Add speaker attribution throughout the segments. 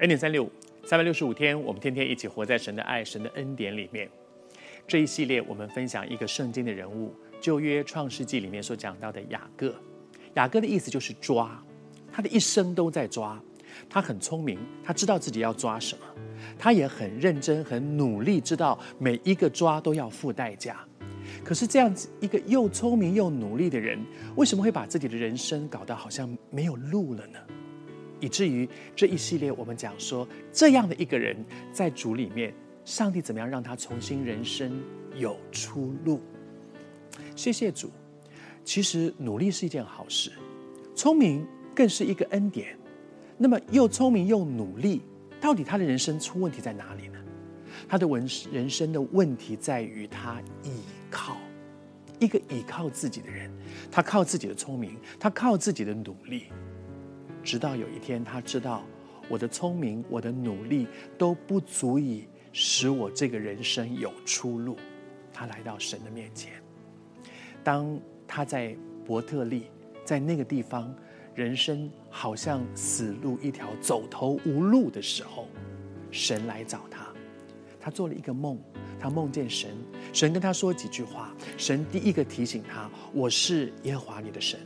Speaker 1: 恩典三六五，三百六十五天，我们天天一起活在神的爱、神的恩典里面。这一系列我们分享一个圣经的人物，旧约创世纪里面所讲到的雅各。雅各的意思就是抓，他的一生都在抓。他很聪明，他知道自己要抓什么，他也很认真、很努力，知道每一个抓都要付代价。可是这样子一个又聪明又努力的人，为什么会把自己的人生搞得好像没有路了呢？以至于这一系列我们讲说，这样的一个人在主里面，上帝怎么样让他重新人生有出路？谢谢主。其实努力是一件好事，聪明更是一个恩典。那么又聪明又努力，到底他的人生出问题在哪里呢？他的文人生的问题在于他倚靠，一个倚靠自己的人，他靠自己的聪明，他靠自己的努力。直到有一天，他知道我的聪明、我的努力都不足以使我这个人生有出路。他来到神的面前。当他在伯特利，在那个地方，人生好像死路一条、走投无路的时候，神来找他。他做了一个梦，他梦见神，神跟他说几句话。神第一个提醒他：“我是耶和华你的神，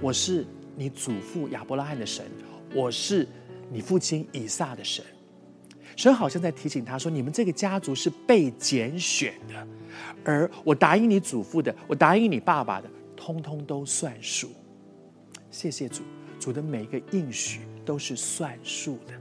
Speaker 1: 我是。”你祖父亚伯拉罕的神，我是你父亲以撒的神。神好像在提醒他说：“你们这个家族是被拣选的，而我答应你祖父的，我答应你爸爸的，通通都算数。”谢谢主，主的每一个应许都是算数的。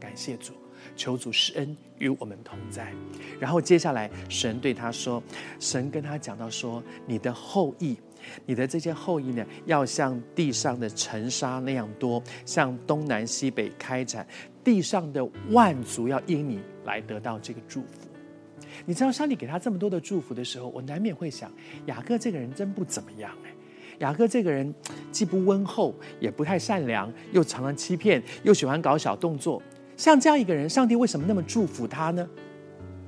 Speaker 1: 感谢主，求主施恩与我们同在。然后接下来，神对他说：“神跟他讲到说，你的后裔。”你的这些后裔呢，要像地上的尘沙那样多，像东南西北开展，地上的万族要因你来得到这个祝福。你知道上帝给他这么多的祝福的时候，我难免会想，雅各这个人真不怎么样哎。雅各这个人既不温厚，也不太善良，又常常欺骗，又喜欢搞小动作。像这样一个人，上帝为什么那么祝福他呢？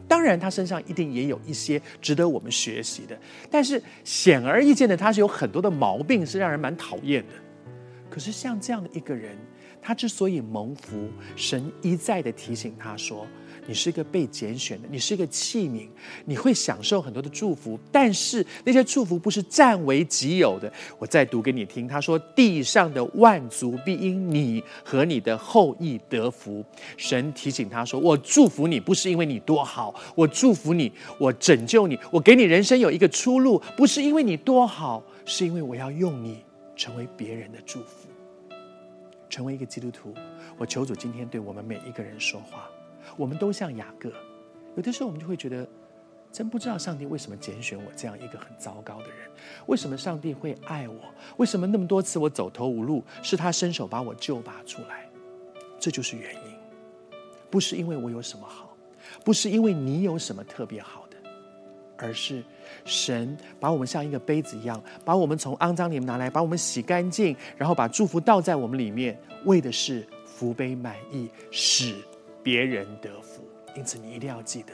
Speaker 1: 当然，他身上一定也有一些值得我们学习的，但是显而易见的，他是有很多的毛病，是让人蛮讨厌的。可是像这样的一个人，他之所以蒙福，神一再的提醒他说。你是一个被拣选的，你是一个器皿，你会享受很多的祝福，但是那些祝福不是占为己有的。我再读给你听，他说：“地上的万族必因你和你的后裔得福。”神提醒他说：“我祝福你，不是因为你多好，我祝福你，我拯救你，我给你人生有一个出路，不是因为你多好，是因为我要用你成为别人的祝福，成为一个基督徒。”我求主今天对我们每一个人说话。我们都像雅各，有的时候我们就会觉得，真不知道上帝为什么拣选我这样一个很糟糕的人，为什么上帝会爱我？为什么那么多次我走投无路，是他伸手把我救拔出来？这就是原因，不是因为我有什么好，不是因为你有什么特别好的，而是神把我们像一个杯子一样，把我们从肮脏里面拿来，把我们洗干净，然后把祝福倒在我们里面，为的是福杯满溢，使。别人得福，因此你一定要记得，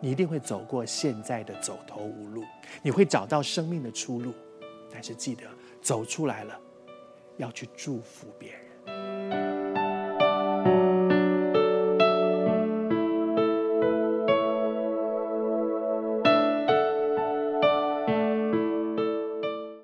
Speaker 1: 你一定会走过现在的走投无路，你会找到生命的出路。但是记得，走出来了，要去祝福别人。